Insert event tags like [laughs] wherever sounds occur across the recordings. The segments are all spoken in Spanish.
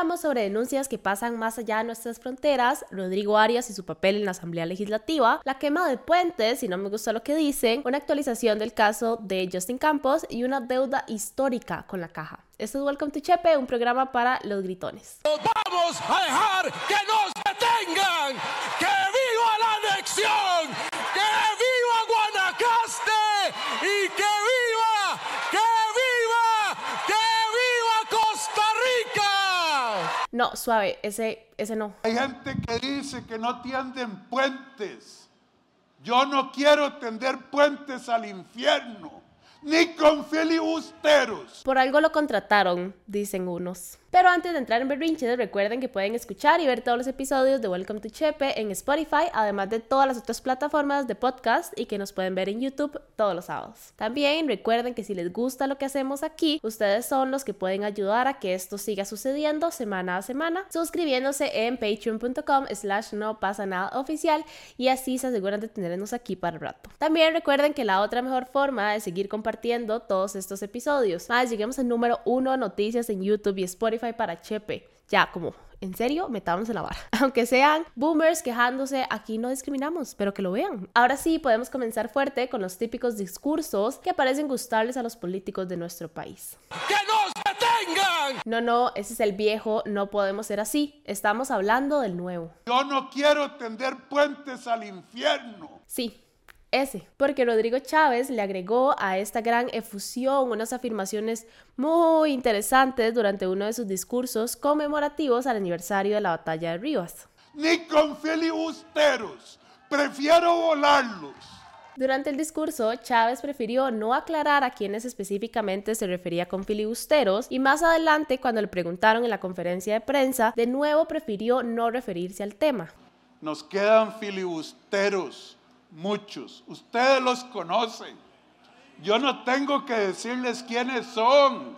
hablamos sobre denuncias que pasan más allá de nuestras fronteras, Rodrigo Arias y su papel en la Asamblea Legislativa, la quema de puentes, si no me gusta lo que dicen, una actualización del caso de Justin Campos y una deuda histórica con la caja. Esto es Welcome to Chepe, un programa para los gritones. vamos a dejar que nos detengan! ¡Que viva la anexión! ¡Que viva Guanacaste! ¡Y que viva! ¡Que viva! ¡Que viva Costa Rica! No, suave, ese, ese no. Hay gente que dice que no tienden puentes. Yo no quiero tender puentes al infierno, ni con filibusteros. Por algo lo contrataron, dicen unos. Pero antes de entrar en berrinches, recuerden que pueden escuchar y ver todos los episodios de Welcome to Chepe en Spotify, además de todas las otras plataformas de podcast y que nos pueden ver en YouTube todos los sábados. También recuerden que si les gusta lo que hacemos aquí, ustedes son los que pueden ayudar a que esto siga sucediendo semana a semana, suscribiéndose en patreon.com slash no pasa nada oficial y así se aseguran de tenernos aquí para el rato. También recuerden que la otra mejor forma de seguir compartiendo todos estos episodios, más lleguemos al número uno noticias en YouTube y Spotify para Chepe. Ya, como, en serio, metámonos en la vara. [laughs] Aunque sean boomers quejándose, aquí no discriminamos, pero que lo vean. Ahora sí, podemos comenzar fuerte con los típicos discursos que parecen gustarles a los políticos de nuestro país. ¡Que nos detengan! No, no, ese es el viejo, no podemos ser así. Estamos hablando del nuevo. Yo no quiero tender puentes al infierno. Sí, ese, porque Rodrigo Chávez le agregó a esta gran efusión unas afirmaciones muy interesantes durante uno de sus discursos conmemorativos al aniversario de la batalla de Rivas. Ni con filibusteros, prefiero volarlos. Durante el discurso, Chávez prefirió no aclarar a quiénes específicamente se refería con filibusteros y más adelante, cuando le preguntaron en la conferencia de prensa, de nuevo prefirió no referirse al tema. Nos quedan filibusteros muchos. Ustedes los conocen. Yo no tengo que decirles quiénes son,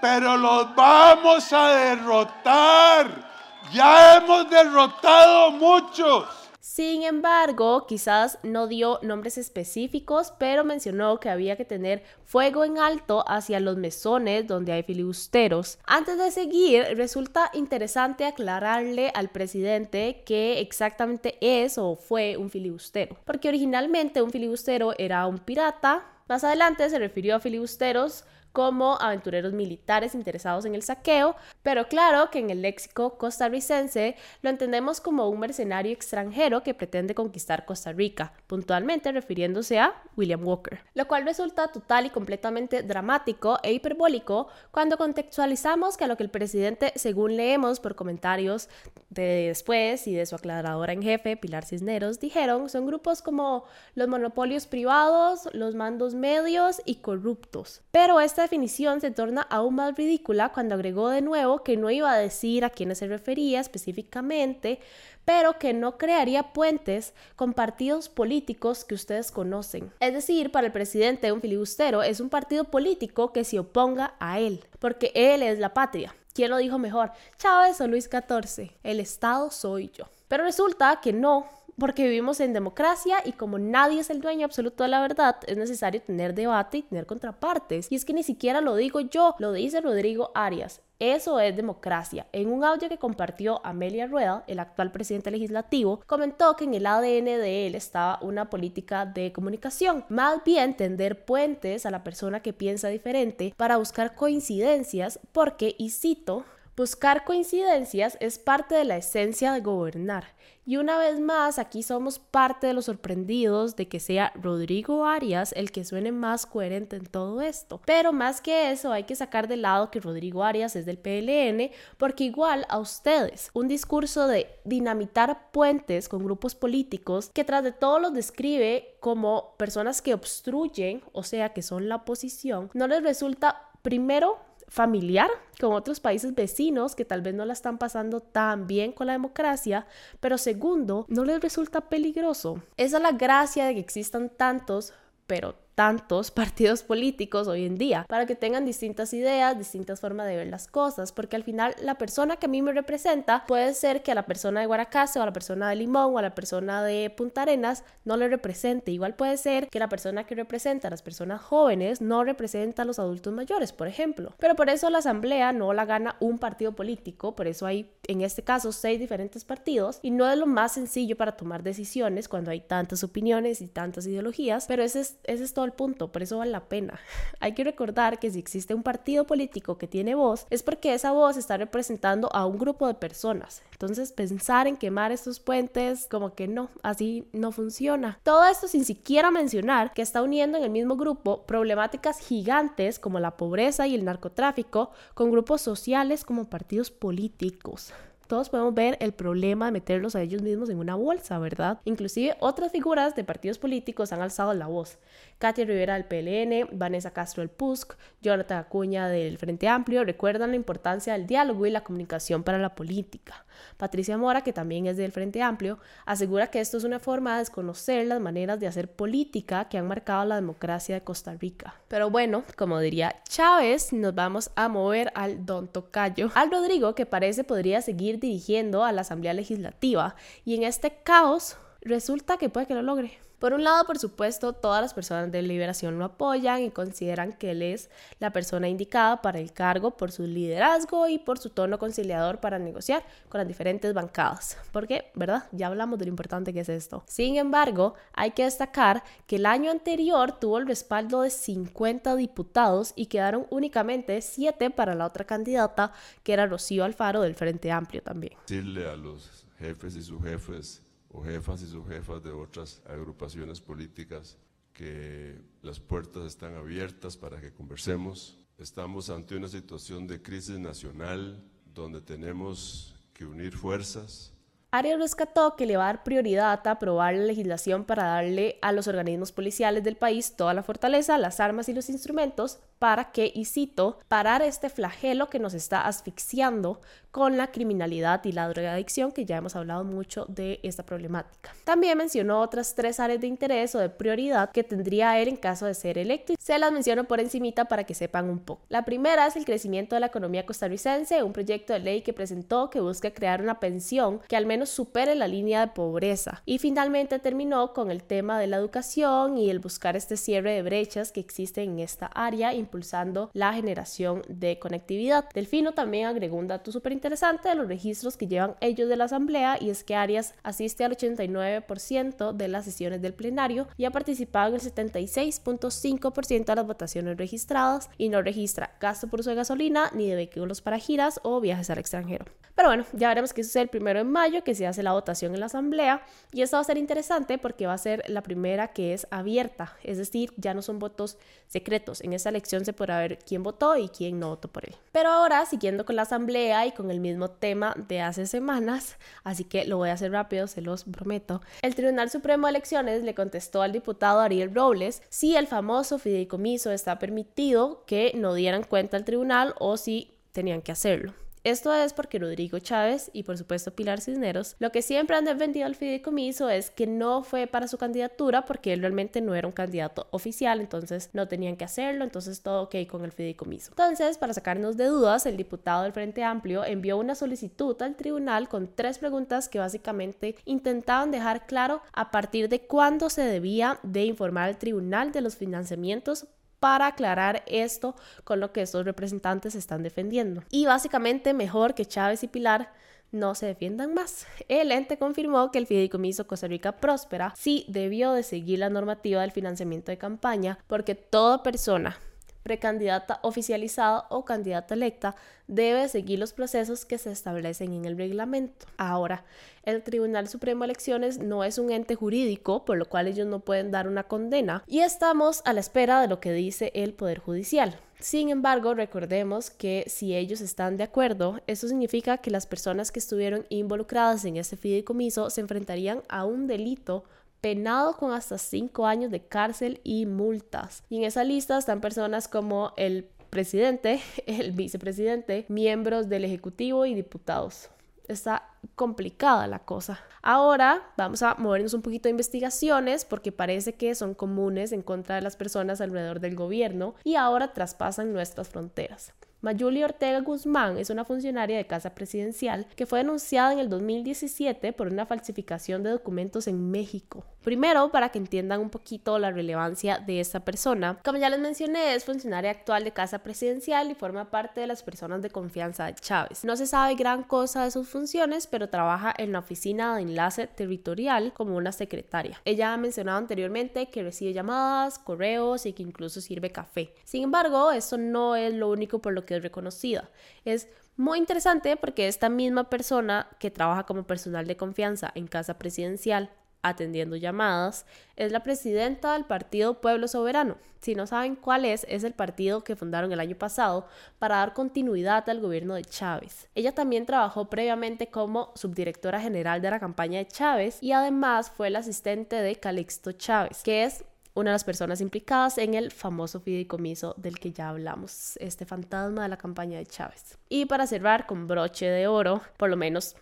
pero los vamos a derrotar. Ya hemos derrotado muchos. Sin embargo, quizás no dio nombres específicos, pero mencionó que había que tener fuego en alto hacia los mesones donde hay filibusteros. Antes de seguir, resulta interesante aclararle al presidente qué exactamente es o fue un filibustero, porque originalmente un filibustero era un pirata. Más adelante se refirió a filibusteros como aventureros militares interesados en el saqueo, pero claro que en el léxico costarricense lo entendemos como un mercenario extranjero que pretende conquistar Costa Rica, puntualmente refiriéndose a William Walker, lo cual resulta total y completamente dramático e hiperbólico cuando contextualizamos que lo que el presidente, según leemos por comentarios de después y de su aclaradora en jefe, Pilar Cisneros, dijeron son grupos como los monopolios privados, los mandos medios y corruptos. Pero esta definición se torna aún más ridícula cuando agregó de nuevo que no iba a decir a quiénes se refería específicamente, pero que no crearía puentes con partidos políticos que ustedes conocen. Es decir, para el presidente un filibustero es un partido político que se oponga a él, porque él es la patria. ¿Quién lo dijo mejor? Chávez o Luis XIV. El Estado soy yo. Pero resulta que no, porque vivimos en democracia y como nadie es el dueño absoluto de la verdad, es necesario tener debate y tener contrapartes. Y es que ni siquiera lo digo yo, lo dice Rodrigo Arias. Eso es democracia. En un audio que compartió Amelia Rueda, el actual presidente legislativo, comentó que en el ADN de él estaba una política de comunicación, más bien tender puentes a la persona que piensa diferente para buscar coincidencias, porque, y cito, Buscar coincidencias es parte de la esencia de gobernar. Y una vez más, aquí somos parte de los sorprendidos de que sea Rodrigo Arias el que suene más coherente en todo esto. Pero más que eso, hay que sacar de lado que Rodrigo Arias es del PLN, porque igual a ustedes, un discurso de dinamitar puentes con grupos políticos que tras de todo los describe como personas que obstruyen, o sea, que son la oposición, no les resulta primero familiar con otros países vecinos que tal vez no la están pasando tan bien con la democracia, pero segundo, no les resulta peligroso. Esa es la gracia de que existan tantos, pero tantos [laughs] partidos políticos hoy en día, para que tengan distintas ideas, distintas formas de ver las cosas, porque al final la persona que a mí me representa puede ser que a la persona de Guanacaste o a la persona de Limón o a la persona de Punta Arenas no le represente. Igual puede ser que la persona que representa a las personas jóvenes no representa a los adultos mayores, por ejemplo. Pero por eso la asamblea no la gana un partido político, por eso hay en este caso seis diferentes partidos y no es lo más sencillo para tomar decisiones cuando hay tantas opiniones y tantas ideologías, pero ese es, ese es todo el punto, por eso vale la pena. [laughs] Hay que recordar que si existe un partido político que tiene voz, es porque esa voz está representando a un grupo de personas. Entonces pensar en quemar estos puentes, como que no, así no funciona. Todo esto sin siquiera mencionar que está uniendo en el mismo grupo problemáticas gigantes como la pobreza y el narcotráfico con grupos sociales como partidos políticos todos podemos ver el problema de meterlos a ellos mismos en una bolsa, ¿verdad? Inclusive otras figuras de partidos políticos han alzado la voz. Katia Rivera del PLN, Vanessa Castro del PUSC, Jonathan Acuña del Frente Amplio recuerdan la importancia del diálogo y la comunicación para la política. Patricia Mora, que también es del Frente Amplio, asegura que esto es una forma de desconocer las maneras de hacer política que han marcado la democracia de Costa Rica. Pero bueno, como diría Chávez, nos vamos a mover al don Tocayo, al Rodrigo que parece podría seguir dirigiendo a la Asamblea Legislativa y en este caos resulta que puede que lo logre. Por un lado, por supuesto, todas las personas de Liberación lo apoyan y consideran que él es la persona indicada para el cargo por su liderazgo y por su tono conciliador para negociar con las diferentes bancadas. Porque, ¿verdad? Ya hablamos de lo importante que es esto. Sin embargo, hay que destacar que el año anterior tuvo el respaldo de 50 diputados y quedaron únicamente 7 para la otra candidata, que era Rocío Alfaro del Frente Amplio también. Decirle a los jefes y subjefes o jefas y subjefas de otras agrupaciones políticas que las puertas están abiertas para que conversemos. Estamos ante una situación de crisis nacional donde tenemos que unir fuerzas, Arias rescató que le va a dar prioridad a aprobar la legislación para darle a los organismos policiales del país toda la fortaleza, las armas y los instrumentos para que, y cito, parar este flagelo que nos está asfixiando con la criminalidad y la drogadicción, que ya hemos hablado mucho de esta problemática. También mencionó otras tres áreas de interés o de prioridad que tendría él en caso de ser electo. Se las menciono por encimita para que sepan un poco. La primera es el crecimiento de la economía costarricense, un proyecto de ley que presentó que busca crear una pensión que al menos supere la línea de pobreza. Y finalmente terminó con el tema de la educación y el buscar este cierre de brechas que existen en esta área, impulsando la generación de conectividad. Delfino también agregó un dato súper interesante de los registros que llevan ellos de la Asamblea y es que Arias asiste al 89% de las sesiones del plenario y ha participado en el 76.5% de las votaciones registradas y no registra gasto por uso de gasolina ni de vehículos para giras o viajes al extranjero. Pero bueno, ya veremos que sucede el primero de mayo, que se hace la votación en la asamblea y esto va a ser interesante porque va a ser la primera que es abierta, es decir, ya no son votos secretos. En esa elección se podrá ver quién votó y quién no votó por él. Pero ahora, siguiendo con la asamblea y con el mismo tema de hace semanas, así que lo voy a hacer rápido, se los prometo. El Tribunal Supremo de Elecciones le contestó al diputado Ariel Robles si el famoso fideicomiso está permitido que no dieran cuenta al tribunal o si tenían que hacerlo. Esto es porque Rodrigo Chávez y por supuesto Pilar Cisneros lo que siempre han defendido al fideicomiso es que no fue para su candidatura porque él realmente no era un candidato oficial, entonces no tenían que hacerlo, entonces todo ok con el fideicomiso. Entonces, para sacarnos de dudas, el diputado del Frente Amplio envió una solicitud al tribunal con tres preguntas que básicamente intentaban dejar claro a partir de cuándo se debía de informar al tribunal de los financiamientos para aclarar esto con lo que estos representantes están defendiendo. Y básicamente mejor que Chávez y Pilar no se defiendan más. El ente confirmó que el fideicomiso Costa Rica Próspera sí debió de seguir la normativa del financiamiento de campaña porque toda persona precandidata oficializada o candidata electa debe seguir los procesos que se establecen en el reglamento. Ahora, el Tribunal Supremo de Elecciones no es un ente jurídico, por lo cual ellos no pueden dar una condena y estamos a la espera de lo que dice el Poder Judicial. Sin embargo, recordemos que si ellos están de acuerdo, eso significa que las personas que estuvieron involucradas en ese fideicomiso se enfrentarían a un delito penado con hasta 5 años de cárcel y multas. Y en esa lista están personas como el presidente, [laughs] el vicepresidente, miembros del Ejecutivo y diputados. está complicada la cosa. Ahora vamos a movernos un poquito de investigaciones porque parece que son comunes en contra de las personas alrededor del gobierno y ahora traspasan nuestras fronteras. Mayuli Ortega Guzmán es una funcionaria de Casa Presidencial que fue denunciada en el 2017 por una falsificación de documentos en México. Primero, para que entiendan un poquito la relevancia de esta persona, como ya les mencioné, es funcionaria actual de Casa Presidencial y forma parte de las personas de confianza de Chávez. No se sabe gran cosa de sus funciones, pero trabaja en la oficina de enlace territorial como una secretaria. Ella ha mencionado anteriormente que recibe llamadas, correos y que incluso sirve café. Sin embargo, eso no es lo único por lo que es reconocida. Es muy interesante porque esta misma persona que trabaja como personal de confianza en Casa Presidencial atendiendo llamadas, es la presidenta del partido Pueblo Soberano. Si no saben cuál es, es el partido que fundaron el año pasado para dar continuidad al gobierno de Chávez. Ella también trabajó previamente como subdirectora general de la campaña de Chávez y además fue la asistente de Calixto Chávez, que es una de las personas implicadas en el famoso fideicomiso del que ya hablamos, este fantasma de la campaña de Chávez. Y para cerrar con broche de oro, por lo menos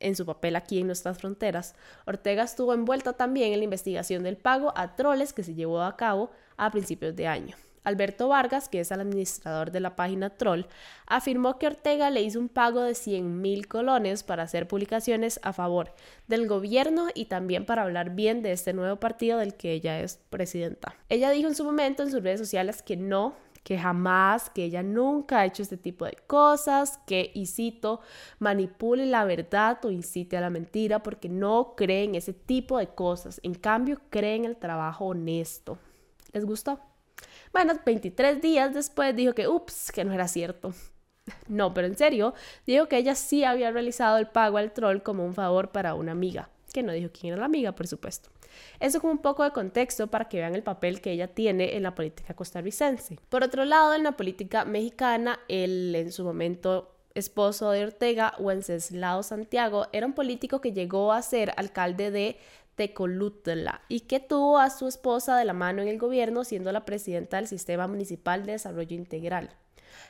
en su papel aquí en nuestras fronteras, Ortega estuvo envuelta también en la investigación del pago a troles que se llevó a cabo a principios de año. Alberto Vargas, que es el administrador de la página Troll, afirmó que Ortega le hizo un pago de 100 mil colones para hacer publicaciones a favor del gobierno y también para hablar bien de este nuevo partido del que ella es presidenta. Ella dijo en su momento en sus redes sociales que no que jamás, que ella nunca ha hecho este tipo de cosas, que, y cito, manipule la verdad o incite a la mentira porque no cree en ese tipo de cosas. En cambio, cree en el trabajo honesto. ¿Les gustó? Bueno, 23 días después dijo que, ups, que no era cierto. [laughs] No, pero en serio, dijo que ella sí había realizado el pago al troll como un favor para una amiga, que no dijo quién era la amiga, por supuesto. Eso como un poco de contexto para que vean el papel que ella tiene en la política costarricense. Por otro lado, en la política mexicana, el en su momento esposo de Ortega, Wenceslao Santiago, era un político que llegó a ser alcalde de Tecolutla y que tuvo a su esposa de la mano en el gobierno siendo la presidenta del Sistema Municipal de Desarrollo Integral.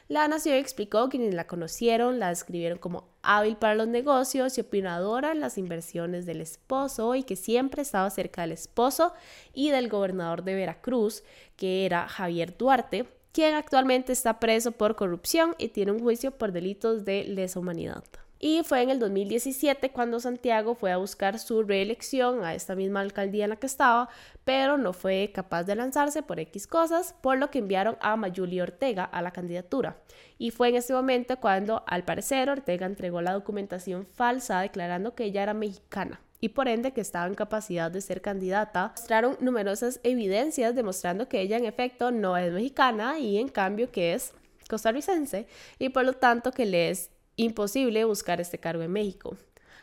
La Nación explicó que quienes la conocieron la describieron como hábil para los negocios y opinadora en las inversiones del esposo y que siempre estaba cerca del esposo y del gobernador de Veracruz, que era Javier Duarte, quien actualmente está preso por corrupción y tiene un juicio por delitos de lesa humanidad. Y fue en el 2017 cuando Santiago fue a buscar su reelección a esta misma alcaldía en la que estaba, pero no fue capaz de lanzarse por X cosas, por lo que enviaron a Mayuli Ortega a la candidatura. Y fue en ese momento cuando, al parecer, Ortega entregó la documentación falsa declarando que ella era mexicana y por ende que estaba en capacidad de ser candidata, mostraron numerosas evidencias demostrando que ella en efecto no es mexicana y en cambio que es costarricense y por lo tanto que le es imposible buscar este cargo en México.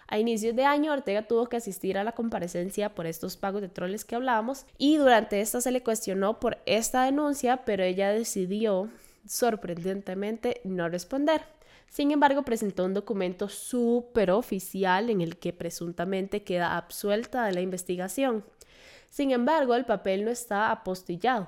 A inicios de año, Ortega tuvo que asistir a la comparecencia por estos pagos de troles que hablábamos y durante esta se le cuestionó por esta denuncia, pero ella decidió sorprendentemente no responder. Sin embargo, presentó un documento súper oficial en el que presuntamente queda absuelta de la investigación. Sin embargo, el papel no está apostillado.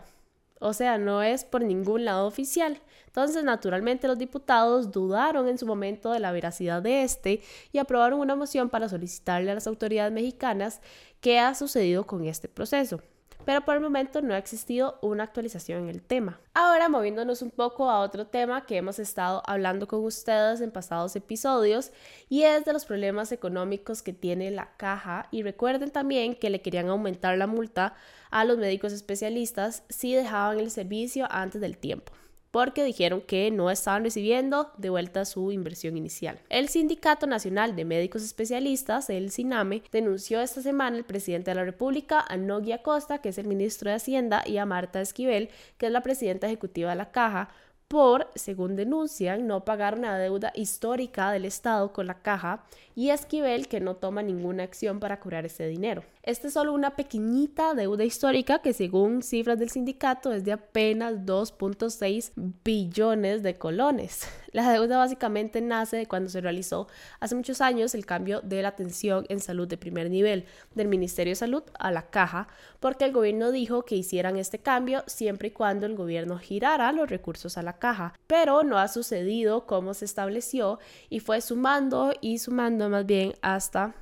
O sea, no es por ningún lado oficial. Entonces, naturalmente, los diputados dudaron en su momento de la veracidad de este y aprobaron una moción para solicitarle a las autoridades mexicanas qué ha sucedido con este proceso pero por el momento no ha existido una actualización en el tema. Ahora moviéndonos un poco a otro tema que hemos estado hablando con ustedes en pasados episodios y es de los problemas económicos que tiene la caja y recuerden también que le querían aumentar la multa a los médicos especialistas si dejaban el servicio antes del tiempo porque dijeron que no estaban recibiendo de vuelta su inversión inicial. El Sindicato Nacional de Médicos Especialistas, el SINAME, denunció esta semana al presidente de la República, a Nogui Acosta, que es el ministro de Hacienda, y a Marta Esquivel, que es la presidenta ejecutiva de la Caja, por, según denuncian, no pagar una deuda histórica del Estado con la caja y Esquivel que no toma ninguna acción para cobrar ese dinero. Esta es solo una pequeñita deuda histórica que según cifras del sindicato es de apenas 2.6 billones de colones. [laughs] La deuda básicamente nace de cuando se realizó hace muchos años el cambio de la atención en salud de primer nivel del Ministerio de Salud a la caja, porque el gobierno dijo que hicieran este cambio siempre y cuando el gobierno girara los recursos a la caja, pero no ha sucedido como se estableció y fue sumando y sumando más bien hasta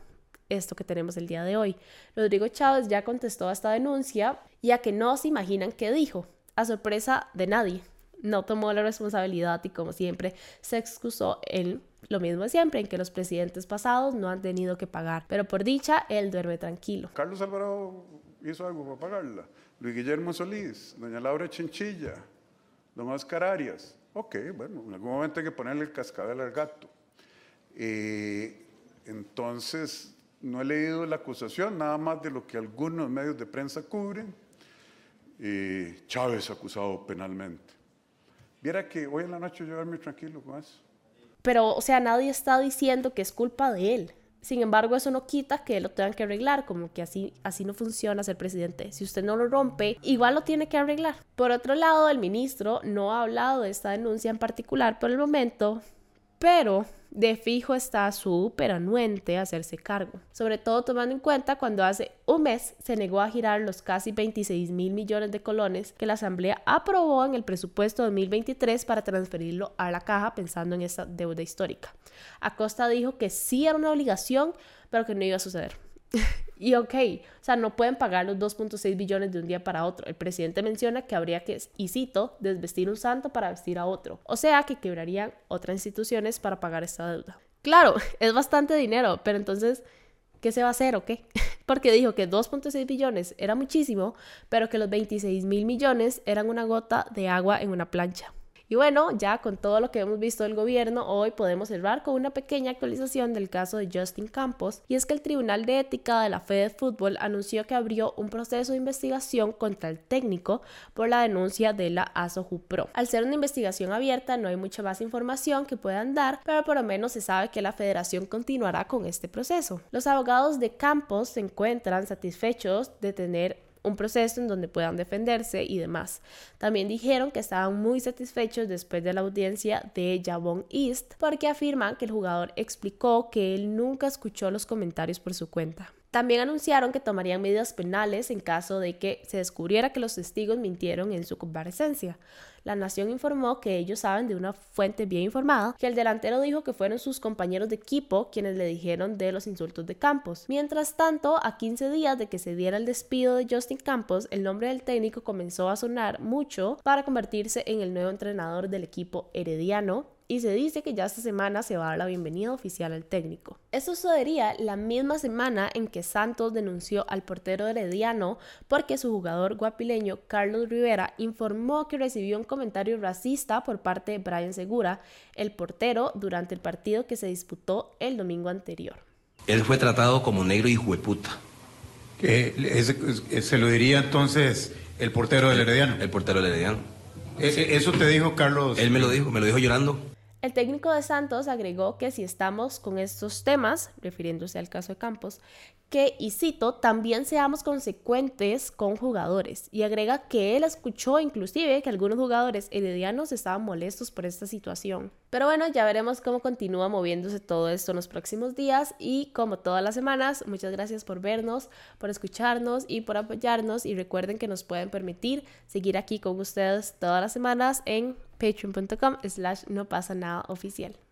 esto que tenemos el día de hoy. Rodrigo Chávez ya contestó a esta denuncia, ya que no se imaginan qué dijo, a sorpresa de nadie no tomó la responsabilidad y como siempre se excusó en lo mismo de siempre, en que los presidentes pasados no han tenido que pagar. Pero por dicha, él duerme tranquilo. Carlos Alvarado hizo algo para pagarla. Luis Guillermo Solís, doña Laura Chinchilla, don Oscar Arias. Ok, bueno, en algún momento hay que ponerle el cascabel al gato. Eh, entonces, no he leído la acusación, nada más de lo que algunos medios de prensa cubren. Eh, Chávez acusado penalmente. Viera que hoy en la noche yo duermo tranquilo con eso. Pero, o sea, nadie está diciendo que es culpa de él. Sin embargo, eso no quita que lo tengan que arreglar, como que así, así no funciona ser presidente. Si usted no lo rompe, igual lo tiene que arreglar. Por otro lado, el ministro no ha hablado de esta denuncia en particular por el momento, pero de fijo está súper anuente hacerse cargo, sobre todo tomando en cuenta cuando hace un mes se negó a girar los casi 26 mil millones de colones que la Asamblea aprobó en el presupuesto 2023 para transferirlo a la caja pensando en esa deuda histórica. Acosta dijo que sí era una obligación, pero que no iba a suceder. [laughs] Y ok, o sea, no pueden pagar los 2.6 billones de un día para otro. El presidente menciona que habría que, y cito, desvestir un santo para vestir a otro. O sea, que quebrarían otras instituciones para pagar esta deuda. Claro, [laughs] es bastante dinero, pero entonces, ¿qué se va a hacer o qué? [laughs] Porque dijo que 2.6 billones era muchísimo, pero que los 26 mil millones eran una gota de agua en una plancha. Y bueno, ya con todo lo que hemos visto del gobierno, hoy podemos cerrar con una pequeña actualización del caso de Justin Campos, y es que el Tribunal de Ética de la Fed Fútbol anunció que abrió un proceso de investigación contra el técnico por la denuncia de la Pro. Al ser una investigación abierta, no hay mucha más información que puedan dar, pero por lo menos se sabe que la federación continuará con este proceso. Los abogados de Campos se encuentran satisfechos de tener un proceso en donde puedan defenderse y demás. También dijeron que estaban muy satisfechos después de la audiencia de Jabón East porque afirman que el jugador explicó que él nunca escuchó los comentarios por su cuenta. También anunciaron que tomarían medidas penales en caso de que se descubriera que los testigos mintieron en su comparecencia. La Nación informó que ellos saben de una fuente bien informada que el delantero dijo que fueron sus compañeros de equipo quienes le dijeron de los insultos de Campos. Mientras tanto, a 15 días de que se diera el despido de Justin Campos, el nombre del técnico comenzó a sonar mucho para convertirse en el nuevo entrenador del equipo herediano y se dice que ya esta semana se va a dar la bienvenida oficial al técnico. Esto sucedería la misma semana en que Santos denunció al portero herediano porque su jugador guapileño Carlos Rivera informó que recibió un comentario racista por parte de Brian Segura, el portero, durante el partido que se disputó el domingo anterior. Él fue tratado como negro y jueputa. ¿Se lo diría entonces el portero del Herediano? El portero del Herediano. E, e, ¿Eso te dijo Carlos? Él me lo dijo, me lo dijo llorando. El técnico de Santos agregó que si estamos con estos temas, refiriéndose al caso de Campos, que, y cito, también seamos consecuentes con jugadores. Y agrega que él escuchó inclusive que algunos jugadores heredianos estaban molestos por esta situación. Pero bueno, ya veremos cómo continúa moviéndose todo esto en los próximos días y como todas las semanas, muchas gracias por vernos, por escucharnos y por apoyarnos y recuerden que nos pueden permitir seguir aquí con ustedes todas las semanas en patreon.com slash no pasa nada oficial.